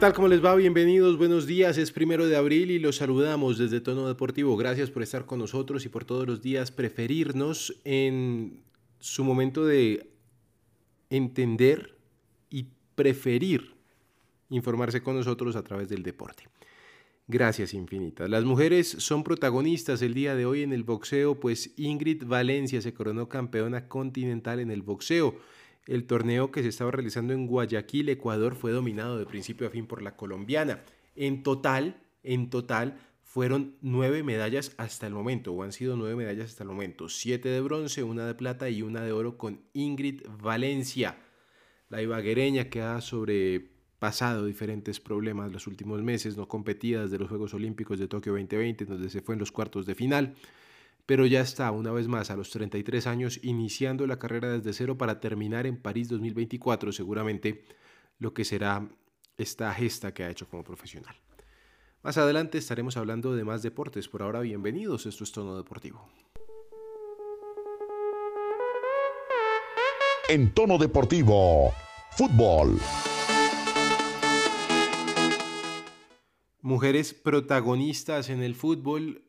¿Qué tal? ¿Cómo les va? Bienvenidos, buenos días. Es primero de abril y los saludamos desde Tono Deportivo. Gracias por estar con nosotros y por todos los días preferirnos en su momento de entender y preferir informarse con nosotros a través del deporte. Gracias infinitas. Las mujeres son protagonistas el día de hoy en el boxeo, pues Ingrid Valencia se coronó campeona continental en el boxeo. El torneo que se estaba realizando en Guayaquil, Ecuador, fue dominado de principio a fin por la colombiana. En total, en total, fueron nueve medallas hasta el momento, o han sido nueve medallas hasta el momento. Siete de bronce, una de plata y una de oro con Ingrid Valencia. La ibaguereña que ha sobrepasado diferentes problemas los últimos meses, no competida desde los Juegos Olímpicos de Tokio 2020, donde se fue en los cuartos de final pero ya está una vez más a los 33 años iniciando la carrera desde cero para terminar en París 2024 seguramente lo que será esta gesta que ha hecho como profesional. Más adelante estaremos hablando de más deportes. Por ahora, bienvenidos. Esto es Tono Deportivo. En Tono Deportivo, fútbol. Mujeres protagonistas en el fútbol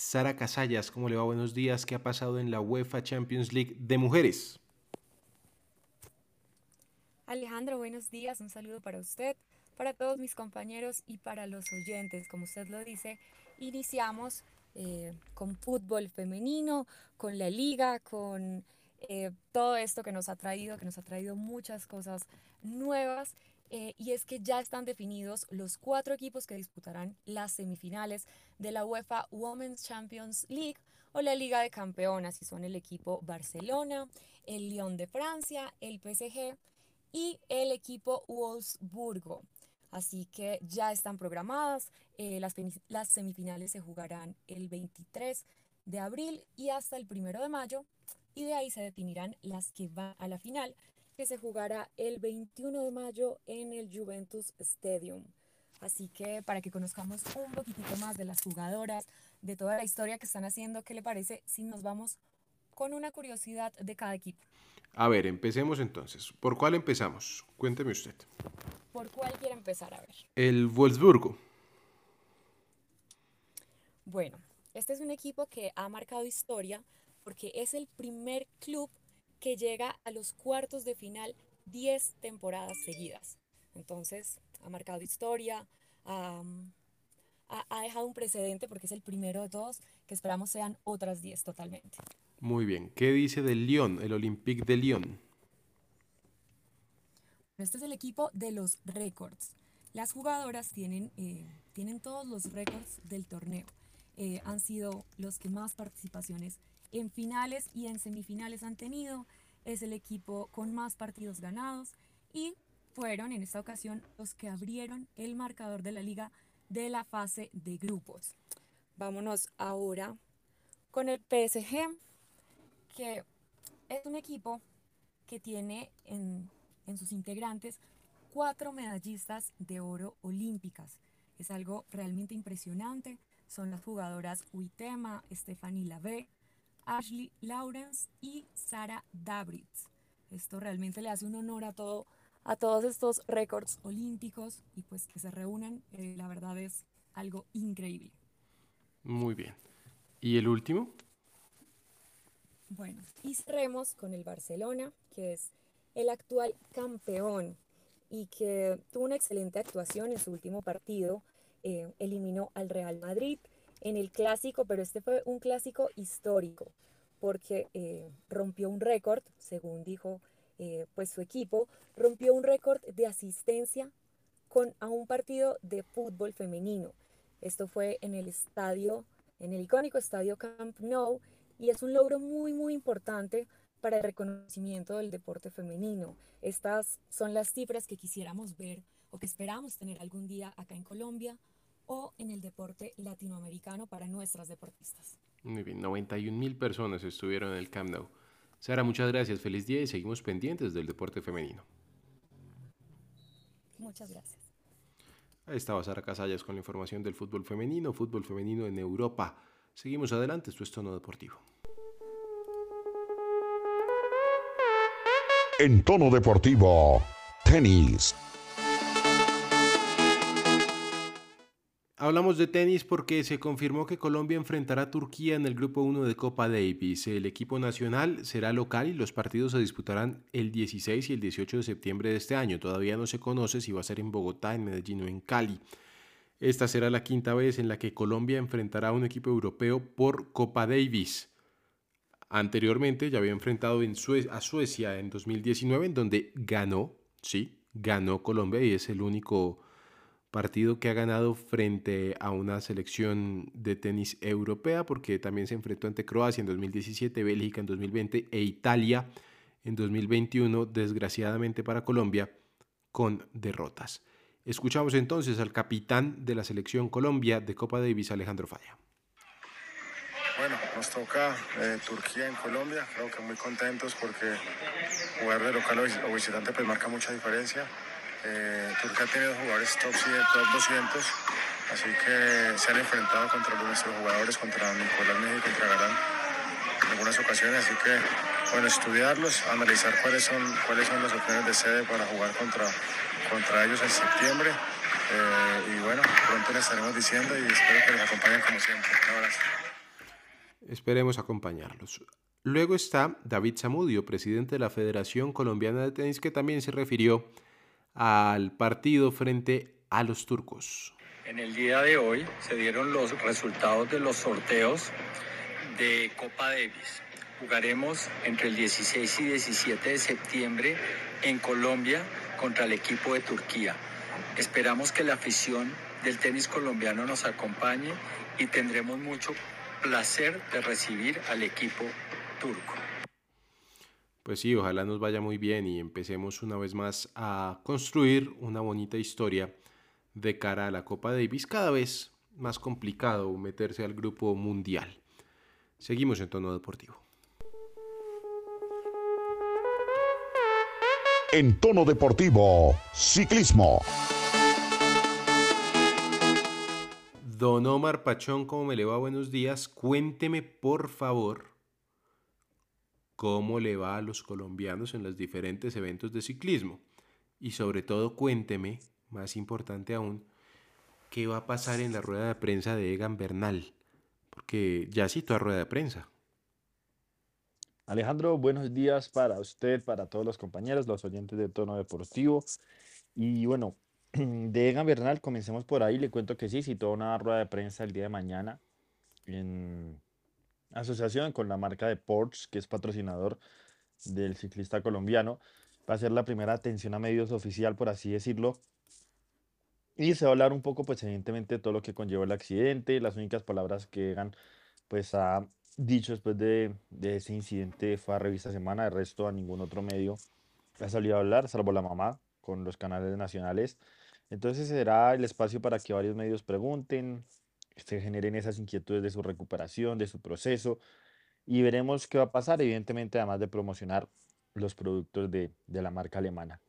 Sara Casallas, ¿cómo le va? Buenos días. ¿Qué ha pasado en la UEFA Champions League de mujeres? Alejandro, buenos días. Un saludo para usted, para todos mis compañeros y para los oyentes. Como usted lo dice, iniciamos eh, con fútbol femenino, con la liga, con eh, todo esto que nos ha traído, que nos ha traído muchas cosas nuevas eh, y es que ya están definidos los cuatro equipos que disputarán las semifinales de la UEFA Women's Champions League o la Liga de Campeonas, y son el equipo Barcelona, el Lyon de Francia, el PSG y el equipo Wolfsburgo. Así que ya están programadas, eh, las, las semifinales se jugarán el 23 de abril y hasta el 1 de mayo, y de ahí se definirán las que van a la final, que se jugará el 21 de mayo en el Juventus Stadium. Así que para que conozcamos un poquitito más de las jugadoras, de toda la historia que están haciendo, ¿qué le parece si nos vamos con una curiosidad de cada equipo? A ver, empecemos entonces. ¿Por cuál empezamos? Cuénteme usted. ¿Por cuál quiere empezar? A ver. El Wolfsburgo. Bueno, este es un equipo que ha marcado historia porque es el primer club que llega a los cuartos de final 10 temporadas seguidas. Entonces, ha marcado historia, ha, dejado un precedente porque es el primero de todos, que esperamos sean otras 10 totalmente. Muy bien. ¿Qué dice del Lyon, el Olympique de Lyon? Este es el equipo de los récords. Las jugadoras tienen, eh, tienen todos los récords del torneo. Eh, han sido los que más participaciones en finales y en semifinales han tenido. Es el equipo con más partidos ganados y fueron en esta ocasión los que abrieron el marcador de la liga de la fase de grupos. Vámonos ahora con el PSG, que es un equipo que tiene en, en sus integrantes cuatro medallistas de oro olímpicas. Es algo realmente impresionante. Son las jugadoras Uitema, Stephanie Lavey, Ashley Lawrence y Sara Dabritz. Esto realmente le hace un honor a, todo, a todos estos récords olímpicos y pues que se reúnan, eh, la verdad es algo increíble. Muy bien. ¿Y el último? Bueno, y cerremos con el Barcelona, que es el actual campeón y que tuvo una excelente actuación en su último partido. Eh, eliminó al Real Madrid en el clásico, pero este fue un clásico histórico porque eh, rompió un récord, según dijo eh, pues su equipo, rompió un récord de asistencia con, a un partido de fútbol femenino. Esto fue en el estadio, en el icónico estadio Camp Nou, y es un logro muy, muy importante para el reconocimiento del deporte femenino. Estas son las cifras que quisiéramos ver o que esperamos tener algún día acá en Colombia o en el deporte latinoamericano para nuestras deportistas. Muy bien, 91 mil personas estuvieron en el Camp Nou. Sara, muchas gracias, feliz día y seguimos pendientes del deporte femenino. Muchas gracias. Ahí estaba Sara Casallas con la información del fútbol femenino, fútbol femenino en Europa. Seguimos adelante, esto es Tono Deportivo. En Tono Deportivo, tenis. Hablamos de tenis porque se confirmó que Colombia enfrentará a Turquía en el Grupo 1 de Copa Davis. El equipo nacional será local y los partidos se disputarán el 16 y el 18 de septiembre de este año. Todavía no se conoce si va a ser en Bogotá, en Medellín o en Cali. Esta será la quinta vez en la que Colombia enfrentará a un equipo europeo por Copa Davis. Anteriormente ya había enfrentado a Suecia en 2019, en donde ganó, sí, ganó Colombia y es el único partido que ha ganado frente a una selección de tenis europea, porque también se enfrentó ante Croacia en 2017, Bélgica en 2020 e Italia en 2021, desgraciadamente para Colombia, con derrotas. Escuchamos entonces al capitán de la selección Colombia de Copa Davis, Alejandro Falla. Bueno, nos toca eh, Turquía en Colombia, creo que muy contentos porque jugar de local o visitante pues marca mucha diferencia. Eh, Turquía ha tenido jugadores top 100, top 200, así que se han enfrentado contra nuestros jugadores, contra Nicolás Mejía y contra Garán en algunas ocasiones, así que bueno, estudiarlos, analizar cuáles son, cuáles son las opciones de sede para jugar contra, contra ellos en septiembre. Eh, y bueno, pronto les estaremos diciendo y espero que les acompañen como siempre. Un abrazo. Esperemos acompañarlos. Luego está David Zamudio, presidente de la Federación Colombiana de Tenis, que también se refirió al partido frente a los turcos. En el día de hoy se dieron los resultados de los sorteos de Copa Davis. Jugaremos entre el 16 y 17 de septiembre en Colombia contra el equipo de Turquía. Esperamos que la afición del tenis colombiano nos acompañe y tendremos mucho placer de recibir al equipo turco. Pues sí, ojalá nos vaya muy bien y empecemos una vez más a construir una bonita historia de cara a la Copa Davis, cada vez más complicado meterse al grupo mundial. Seguimos en tono deportivo. En tono deportivo, ciclismo. Don Omar Pachón, ¿cómo me le va? Buenos días. Cuénteme, por favor, cómo le va a los colombianos en los diferentes eventos de ciclismo. Y sobre todo cuénteme, más importante aún, qué va a pasar en la rueda de prensa de Egan Bernal, porque ya citó a rueda de prensa. Alejandro, buenos días para usted, para todos los compañeros, los oyentes de Tono Deportivo. Y bueno, de Egan Bernal, comencemos por ahí. Le cuento que sí, citó una rueda de prensa el día de mañana en asociación con la marca de Porsche, que es patrocinador del ciclista colombiano. Va a ser la primera atención a medios oficial, por así decirlo. Y se va a hablar un poco, pues evidentemente, de todo lo que conllevó el accidente. Las únicas palabras que Egan pues, ha dicho después de, de ese incidente fue a Revista Semana. De resto, a ningún otro medio ha salido a hablar, salvo la mamá, con los canales nacionales. Entonces será el espacio para que varios medios pregunten, se generen esas inquietudes de su recuperación, de su proceso, y veremos qué va a pasar, evidentemente, además de promocionar los productos de, de la marca alemana.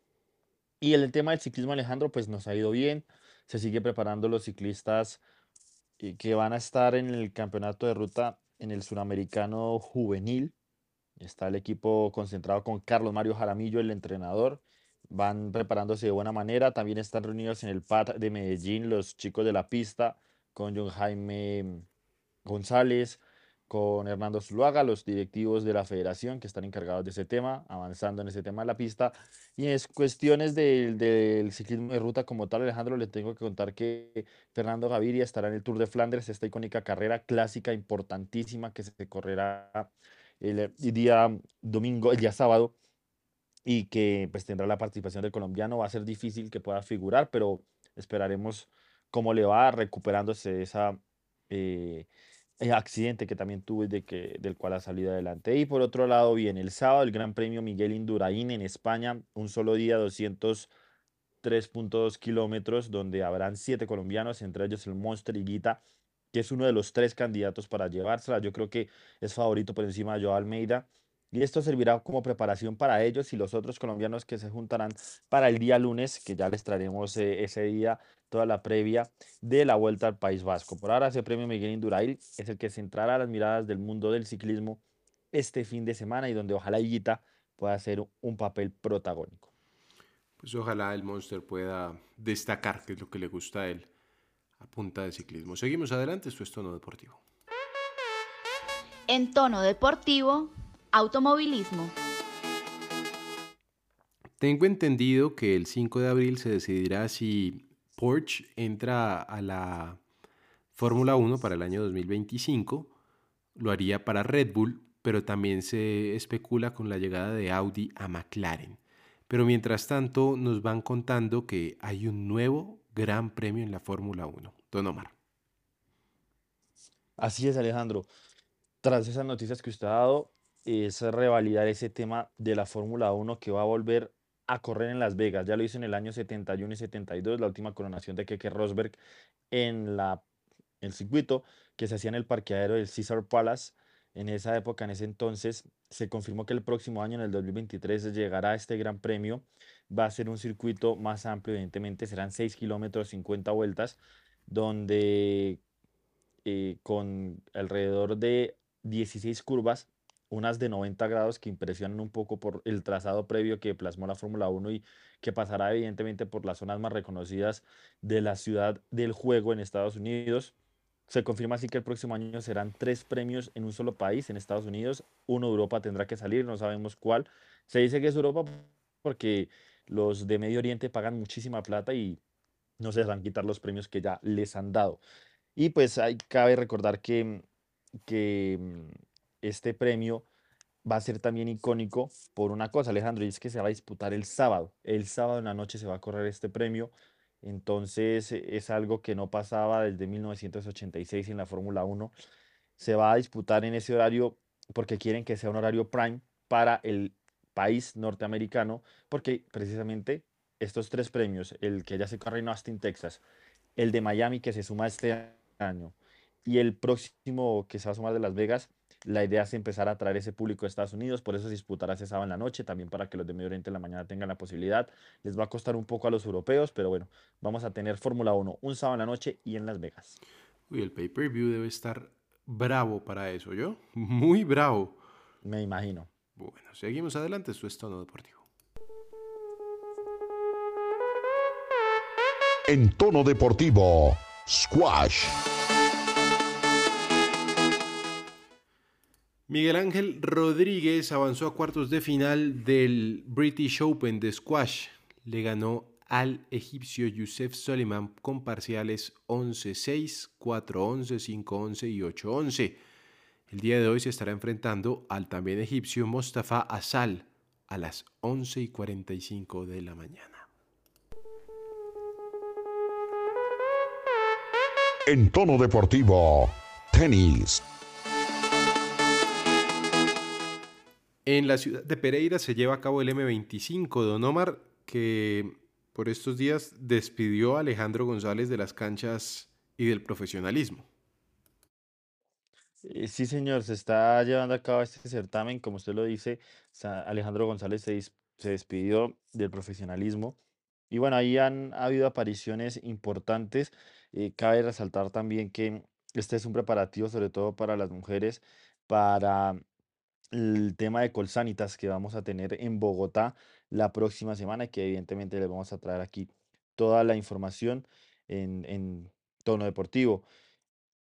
Y el tema del ciclismo, Alejandro, pues nos ha ido bien, se sigue preparando los ciclistas eh, que van a estar en el campeonato de ruta en el suramericano juvenil. Está el equipo concentrado con Carlos Mario Jaramillo, el entrenador. Van preparándose de buena manera. También están reunidos en el PAD de Medellín los chicos de la pista con John Jaime González, con Hernando Zuluaga, los directivos de la federación que están encargados de ese tema, avanzando en ese tema de la pista. Y en cuestiones del, del, ciclismo de ruta como tal, Alejandro, le tengo que contar que Fernando Gaviria estará en el Tour de Flandes, esta icónica carrera clásica importantísima que se correrá el, día domingo, el día sábado, y que pues tendrá la participación del colombiano. Va a ser difícil que pueda figurar, pero esperaremos cómo le va recuperándose de esa eh, eh, accidente que también tuvo de que, del cual ha salido adelante. Y por otro lado, bien, el sábado el Gran Premio Miguel Indurain en España, un solo día, 203.2 kilómetros, donde habrán siete colombianos, entre ellos el Monster Higuita, que es uno de los tres candidatos para llevársela. Yo creo que es favorito por encima de Joao Almeida. Y esto servirá como preparación para ellos y los otros colombianos que se juntarán para el día lunes, que ya les traeremos eh, ese día toda la previa de la Vuelta al País Vasco. Por ahora ese premio Miguel Indurail es el que centrará las miradas del mundo del ciclismo este fin de semana y donde ojalá Higuita pueda hacer un papel protagónico. Pues ojalá el Monster pueda destacar, que es lo que le gusta a él, a punta de ciclismo. Seguimos adelante, esto es Tono Deportivo. En Tono Deportivo, automovilismo. Tengo entendido que el 5 de abril se decidirá si Porsche entra a la Fórmula 1 para el año 2025. Lo haría para Red Bull, pero también se especula con la llegada de Audi a McLaren. Pero mientras tanto nos van contando que hay un nuevo gran premio en la Fórmula 1. Don Omar. Así es, Alejandro. Tras esas noticias que usted ha dado, es revalidar ese tema de la Fórmula 1 que va a volver a correr en Las Vegas. Ya lo hizo en el año 71 y 72, la última coronación de Keke Rosberg en la, el circuito que se hacía en el parqueadero del Caesar Palace. En esa época, en ese entonces, se confirmó que el próximo año, en el 2023, llegará este gran premio. Va a ser un circuito más amplio, evidentemente, serán 6 kilómetros, 50 vueltas, donde eh, con alrededor de 16 curvas unas de 90 grados que impresionan un poco por el trazado previo que plasmó la Fórmula 1 y que pasará evidentemente por las zonas más reconocidas de la ciudad del juego en Estados Unidos. Se confirma así que el próximo año serán tres premios en un solo país, en Estados Unidos. Uno de Europa tendrá que salir, no sabemos cuál. Se dice que es Europa porque los de Medio Oriente pagan muchísima plata y no se dejan quitar los premios que ya les han dado. Y pues hay, cabe recordar que, que este premio va a ser también icónico por una cosa, Alejandro, y es que se va a disputar el sábado. El sábado en la noche se va a correr este premio. Entonces e, es algo que no pasaba desde 1986 en la Fórmula 1. Se va a disputar en ese horario porque quieren que sea un horario prime para el país norteamericano, porque precisamente estos tres premios, el que ya se corre en Austin, Texas, el de Miami que se suma este año y el próximo que se va a sumar de Las Vegas, la idea es empezar a atraer ese público de Estados Unidos, por eso se disputará ese sábado en la noche, también para que los de Medio Oriente en la mañana tengan la posibilidad. Les va a costar un poco a los europeos, pero bueno, vamos a tener Fórmula 1 un sábado en la noche y en Las Vegas. Uy, el pay-per-view debe estar bravo para eso, ¿yo? Muy bravo. Me imagino. Bueno, seguimos adelante, esto es Tono Deportivo. En tono deportivo, squash. Miguel Ángel Rodríguez avanzó a cuartos de final del British Open de squash. Le ganó al egipcio Youssef Soliman con parciales 11-6, 4-11, 5-11 y 8-11. El día de hoy se estará enfrentando al también egipcio Mostafa Asal a las 11 y 45 de la mañana. En tono deportivo, tenis. En la ciudad de Pereira se lleva a cabo el M25, Don Omar, que por estos días despidió a Alejandro González de las canchas y del profesionalismo. Eh, Sí, señor, se está llevando a cabo este certamen, como usted lo dice, Alejandro González se despidió del profesionalismo y bueno, ahí han habido apariciones importantes. eh, cabe resaltar también que este es un preparativo sobre todo para las mujeres, para el tema de Colsanitas que vamos a tener en Bogotá la próxima semana que evidentemente les vamos a traer aquí toda la información en, en tono deportivo.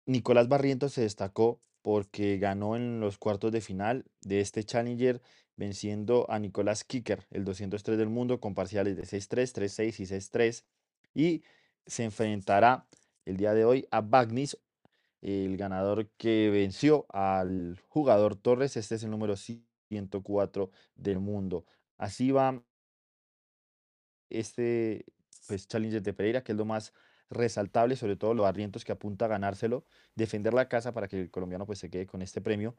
Nicolás Barrientos se destacó porque ganó en los cuartos de final de este Challenger venciendo a Nicolás Kicker, el 203 del mundo, con parciales de 6-3, 3-6 y 6-3. Y se enfrentará el día de hoy a Bagnis, el ganador que venció al jugador Torres. Este es el número 104 del mundo. Así va este pues, Challenger de Pereira, que es lo más resaltable, sobre todo los Barrientos que apunta a ganárselo, defender la casa para que el colombiano pues se quede con este premio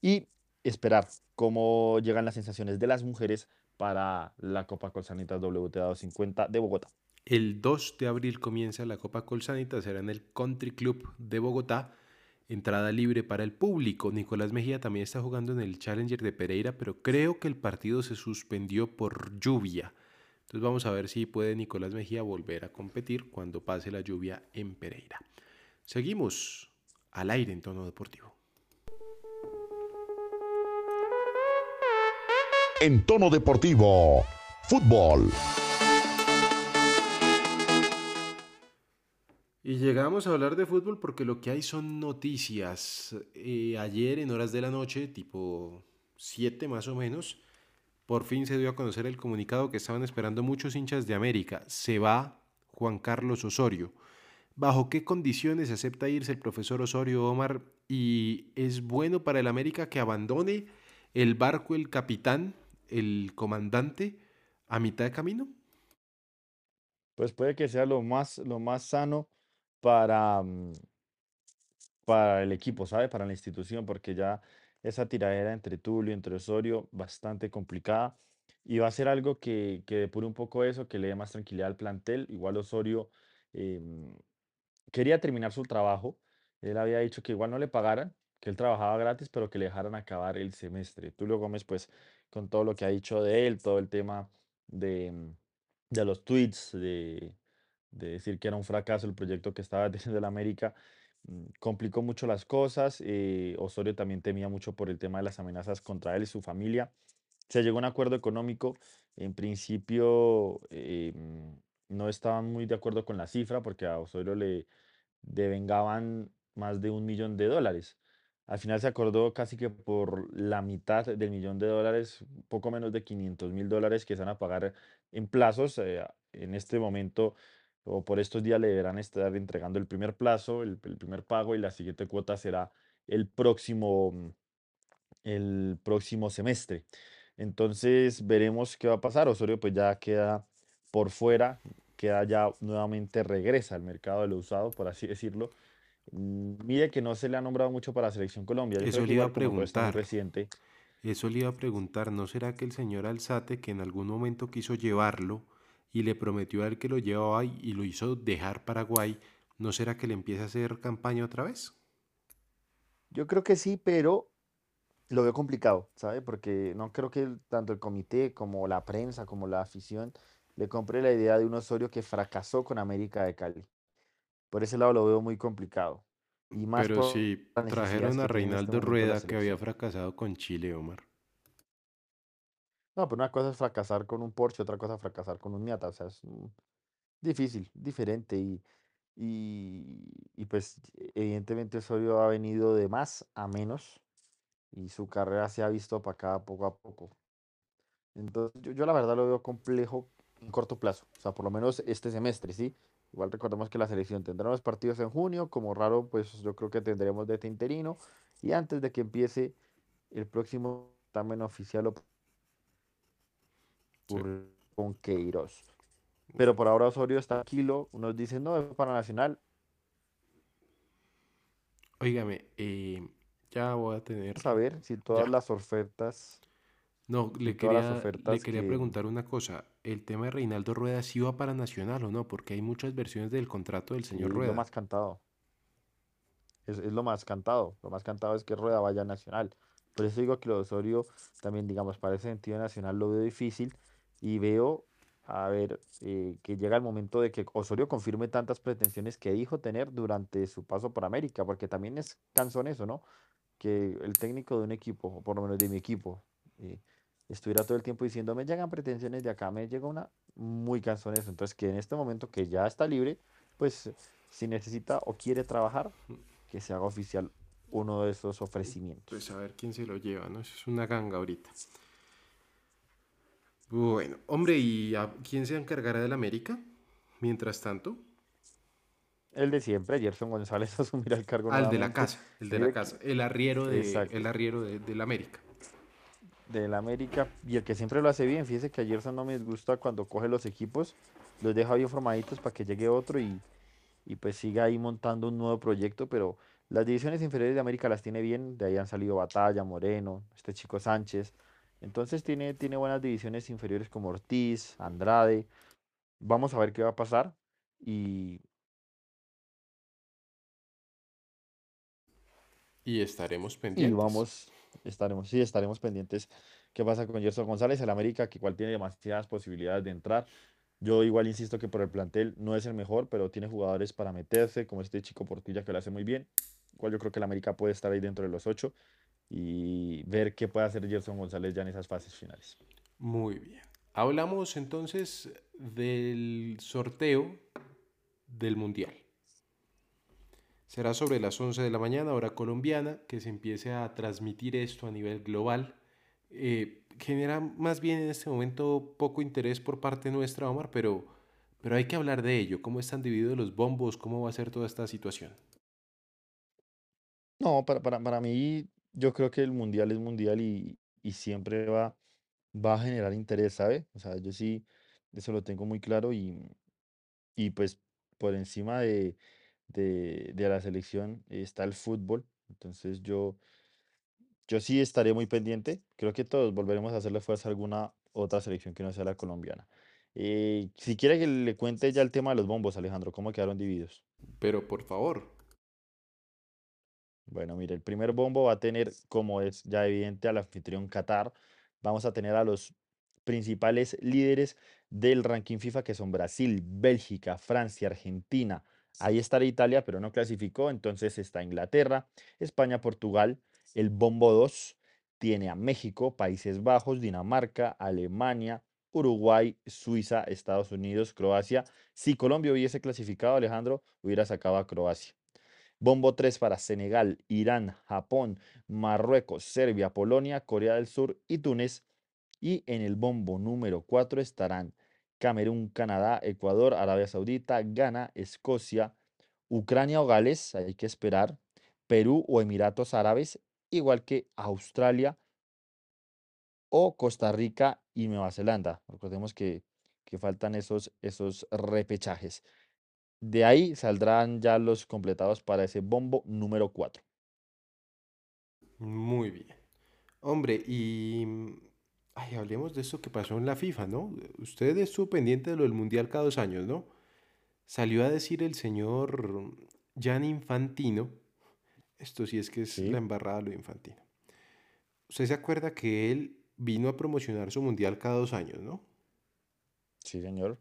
y esperar cómo llegan las sensaciones de las mujeres para la Copa Colsanitas WTA 250 de Bogotá. El 2 de abril comienza la Copa Colsanita, será en el Country Club de Bogotá. Entrada libre para el público. Nicolás Mejía también está jugando en el Challenger de Pereira, pero creo que el partido se suspendió por lluvia. Entonces vamos a ver si puede Nicolás Mejía volver a competir cuando pase la lluvia en Pereira. Seguimos al aire en tono deportivo. En tono deportivo, fútbol. Y llegamos a hablar de fútbol porque lo que hay son noticias. Eh, ayer en horas de la noche, tipo 7 más o menos, por fin se dio a conocer el comunicado que estaban esperando muchos hinchas de América. Se va Juan Carlos Osorio. ¿Bajo qué condiciones acepta irse el profesor Osorio Omar? ¿Y es bueno para el América que abandone el barco, el capitán, el comandante a mitad de camino? Pues puede que sea lo más, lo más sano para, mm, para el equipo, ¿sabe? Para la institución, porque ya esa tiradera entre Tulio, entre Osorio, bastante complicada. Y va a ser algo que, que depure un poco eso, que le dé más tranquilidad al plantel. Igual Osorio em, quería terminar su trabajo. Él había dicho que igual no le pagaran, que él trabajaba gratis, pero que le dejaran acabar el semestre. Tulio Gómez, pues, con todo lo que ha dicho de él, todo el tema de, mm, de los tweets, de, de decir que era un fracaso el proyecto que estaba teniendo el América, mm, complicó mucho las cosas. eh, Osorio también temía mucho por el tema de las amenazas contra él y su familia. Se llegó a un acuerdo económico. En principio, eh, mm, no estaban muy de acuerdo con la cifra porque a Osorio le devengaban más de un millón de dólares. Al final se acordó casi que por la mitad del millón de dólares, poco menos de 500 mil dólares que se van a pagar en plazos. eh, en este momento o por estos días le deberán estar entregando el primer plazo, el, el primer pago y la siguiente cuota será el próximo, mm, el próximo semestre. Entonces veremos qué va a pasar. Osorio pues ya queda por fuera, queda ya nuevamente regresa al mercado de lo usado, por así decirlo. Mm, Mire que no se le ha nombrado mucho para la Selección Colombia. Yo Eso le iba a preguntar. reciente, Eso le iba a preguntar, ¿no será que el señor Alzate, que en algún momento quiso llevarlo y le prometió a él que lo llevaba y y lo hizo dejar Paraguay, ¿no será que le empieza a hacer campaña otra vez? yo creo que sí, pero lo veo complicado, ¿sabe? Porque no creo que el- tanto el comité como la prensa, como la afición, le compre la idea de un Osorio que fracasó con América de Cali. Por ese lado lo veo muy complicado. Y más Pero si trajeron a este Reinaldo Rueda, que había fracasado con Chile, Omar. No, pero una cosa es fracasar con un Porsche, otra cosa es fracasar con un Miata. O sea, es difícil, diferente. Y, y, y pues evidentemente Osorio ha venido de más a menos y su carrera se ha visto opacada poco a poco. Entonces, yo, yo la verdad lo veo complejo en corto plazo, o sea, por lo menos este semestre, ¿sí? Igual recordemos que la selección tendrá los partidos en junio, como raro, pues yo creo que tendremos de este interino, y antes de que empiece el próximo examen oficial Sí. con Queiroz. Pero por ahora Osorio está tranquilo, unos dicen, no, es para Nacional, Óigame, eh, ya voy a tener... a ver si todas Ya. las ofertas, No, si le quería, le quería que... preguntar una cosa. ¿El tema de Reinaldo Rueda sí va para Nacional o no? Porque hay muchas versiones del contrato del Sí, señor es lo Rueda. más cantado. Es, es lo más cantado. Lo más cantado es que Rueda vaya a Nacional. Por eso digo que lo de Osorio también, digamos, para ese sentido nacional lo veo difícil y veo, a ver, eh, que llega el momento de que Osorio confirme tantas pretensiones que dijo tener durante su paso por América, porque también es cansón eso, ¿no? Que el técnico de un equipo, o por lo menos de mi equipo, eh, estuviera todo el tiempo diciendo, me llegan pretensiones de acá, me llega una, muy cansón eso. Entonces, que en este momento que ya está libre, pues si necesita o quiere trabajar, que se haga oficial uno de esos ofrecimientos. Pues a ver quién se lo lleva, ¿no? Eso es una ganga ahorita. Bueno, hombre, ¿y a quién se encargará del América? Mientras tanto, El de siempre, Gerson González asumirá el cargo al de la casa, el de la casa, el arriero de, Exacto. el arriero de, del América. del América y el que siempre lo hace bien. Fíjese que a Gerson no me disgusta cuando coge los equipos, los deja bien formaditos para que llegue otro y, y pues siga ahí montando un nuevo proyecto, pero las divisiones inferiores de América las tiene bien, de ahí han salido Batalla, Moreno, este chico Sánchez. Entonces tiene, tiene buenas divisiones inferiores como Ortiz, Andrade. Vamos a ver qué va a pasar y Y estaremos Y pendientes. vamos, estaremos, sí, estaremos pendientes qué pasa con Gerson González, el América, que igual tiene demasiadas posibilidades de entrar. Yo igual insisto que por el plantel no es el mejor, pero tiene jugadores para meterse, como este chico Portilla que lo hace muy bien. Igual yo creo que el América puede estar ahí dentro de los ocho y ver qué puede hacer Gerson González ya en esas fases finales. Muy bien. Hablamos entonces del sorteo del Mundial. Será sobre las 11 de la mañana, hora colombiana, que se empiece a transmitir esto a nivel global. Eh, genera más bien en este momento poco interés por parte nuestra, Omar, pero, pero hay que hablar de ello. ¿Cómo están divididos los bombos? ¿Cómo va a ser toda esta situación? No, para, para, para mí, yo creo que el mundial es mundial y, y siempre va, va a generar interés, ¿sabe? O sea, yo sí, eso lo tengo muy claro y, y pues por encima de, de, de la selección está el fútbol. Entonces yo, yo sí estaré muy pendiente. Creo que todos volveremos a hacerle fuerza a alguna otra selección que no sea la colombiana. Eh, si quiere que le cuente ya el tema de los bombos, Alejandro, ¿cómo quedaron divididos? Pero por favor. Bueno, mire, el primer bombo va a tener, como es ya evidente, al anfitrión Qatar. Vamos a tener a los principales líderes del ranking FIFA, que son Brasil, Bélgica, Francia, Argentina. Ahí estará Italia, pero no clasificó. Entonces está Inglaterra, España, Portugal. El bombo 2 tiene a México, Países Bajos, Dinamarca, Alemania, Uruguay, Suiza, Estados Unidos, Croacia. Si Colombia hubiese clasificado, Alejandro, hubiera sacado a Croacia. Bombo 3 para Senegal, Irán, Japón, Marruecos, Serbia, Polonia, Corea del Sur y Túnez. Y en el bombo número 4 estarán Camerún, Canadá, Ecuador, Arabia Saudita, Ghana, Escocia, Ucrania o Gales, hay que esperar, Perú o Emiratos Árabes, igual que Australia o Costa Rica y Nueva Zelanda. Recordemos que, que faltan esos, esos repechajes. De ahí saldrán ya los completados para ese bombo número 4. Muy bien. Hombre, y mm, ay, hablemos de esto que pasó en la FIFA, ¿no? Usted estuvo pendiente de lo del Mundial cada dos años, ¿no? Salió a decir el señor Jan Infantino, esto sí es que es la embarrada lo de Infantino. Usted se acuerda que él vino a promocionar su Mundial cada dos años, ¿no? sí, señor.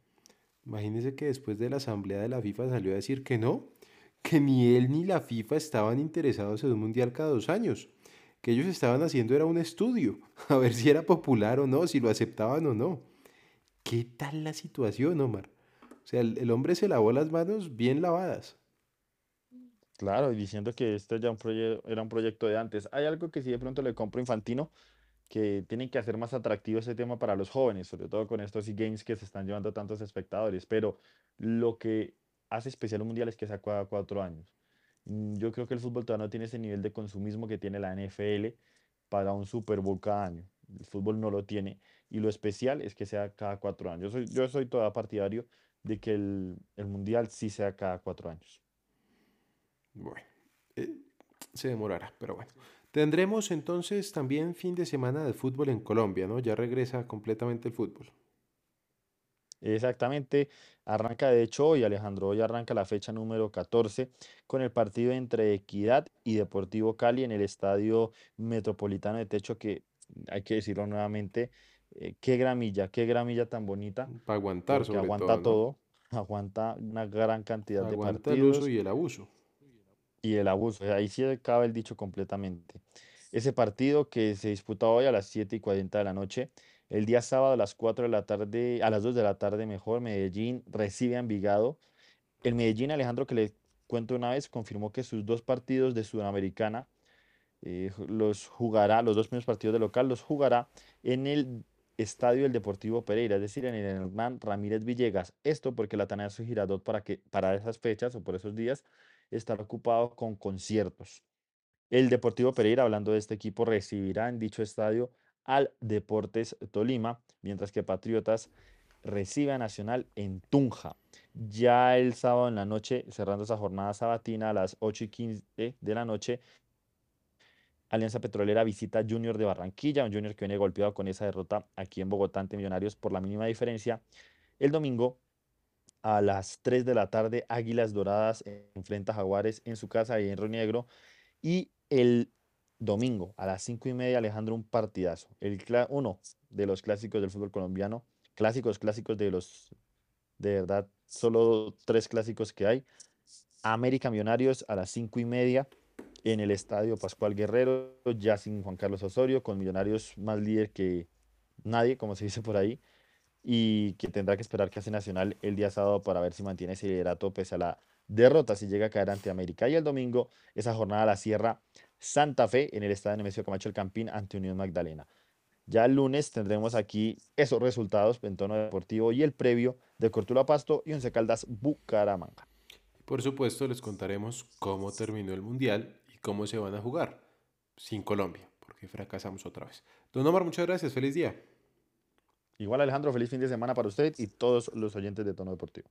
Imagínese que después de la asamblea de la FIFA salió a decir que no, que ni él ni la FIFA estaban interesados en un mundial cada dos años, que ellos estaban haciendo era un estudio, a ver si era popular o no, si lo aceptaban o no. ¿Qué tal la situación, Omar? O sea, el, el hombre se lavó las manos bien lavadas. Claro, y diciendo que esto ya un era un proyecto de antes. Hay algo que sí de pronto le compro Infantino, que tienen que hacer más atractivo ese tema para los jóvenes, sobre todo con estos e-games que se están llevando tantos espectadores. Pero lo que hace especial un mundial es que sea cada cuatro años. Mm, Yo creo que el fútbol todavía no tiene ese nivel de consumismo que tiene la NFL para un Super Bowl cada año. El fútbol no lo tiene. Y lo especial es que sea cada cuatro años. Yo soy, yo soy toda partidario de que el, el mundial sí sea cada cuatro años. Bueno, eh, se demorará, pero bueno. Tendremos entonces también fin de semana de fútbol en Colombia, ¿no? Ya regresa completamente el fútbol. Exactamente, arranca de hecho hoy, Alejandro, hoy arranca la fecha número 14 con el partido entre Equidad y Deportivo Cali en el Estadio Metropolitano de Techo, que hay que decirlo nuevamente, eh, qué gramilla, qué gramilla tan bonita, Para aguantar sobre todo, aguanta ¿no? todo, aguanta una gran cantidad de Aguanta el uso partidos y el abuso. Y el abuso, ahí sí acaba el dicho completamente. Ese partido que se disputa hoy a las 7 y 40 de la noche. El día sábado a las 4 de la tarde, a las 2 de la tarde mejor, Medellín recibe a Envigado. El Medellín, Alejandro, que le cuento una vez, confirmó que sus dos partidos de Sudamericana eh, los jugará, los dos primeros partidos de local los jugará en el estadio del Deportivo Pereira, es decir, en el Hernán Ramírez Villegas. Esto porque el Atanasio Girardot para que para esas fechas o por esos días estará ocupado con conciertos. El Deportivo Pereira, hablando de este equipo, recibirá en dicho estadio al Deportes Tolima, mientras que Patriotas recibe a Nacional en Tunja. Ya el sábado en la noche, cerrando esa jornada sabatina a las 8 y 15 de la noche, Alianza Petrolera visita Junior de Barranquilla, un Junior que viene golpeado con esa derrota aquí en Bogotá ante Millonarios por la mínima diferencia. El domingo a las 3 de la tarde, Águilas Doradas enfrenta a Jaguares en su casa ahí en Río Negro. Y el domingo a las 5 y media, Alejandro, un partidazo. El, uno de los clásicos del fútbol colombiano, clásicos, clásicos de los, de verdad, solo tres clásicos que hay. América Millonarios a las 5 y media en el Estadio Pascual Guerrero, ya sin Juan Carlos Osorio, con Millonarios más líder que nadie, como se dice por ahí. Y que tendrá que esperar que hace Nacional el día sábado para ver si mantiene ese liderato pese a la derrota si llega a caer ante América. Y el domingo esa jornada la cierra Santa Fe en el estadio Nemesio Camacho el Campín ante Unión Magdalena. Ya el lunes tendremos aquí esos resultados en tono deportivo y el previo de Cortula Pasto y Once Caldas Bucaramanga. Por supuesto, les contaremos cómo terminó el Mundial y cómo se van a jugar sin Colombia, porque fracasamos otra vez. Don Omar, muchas gracias. Feliz día. Igual Alejandro, feliz fin de semana para usted y todos los oyentes de Tono Deportivo.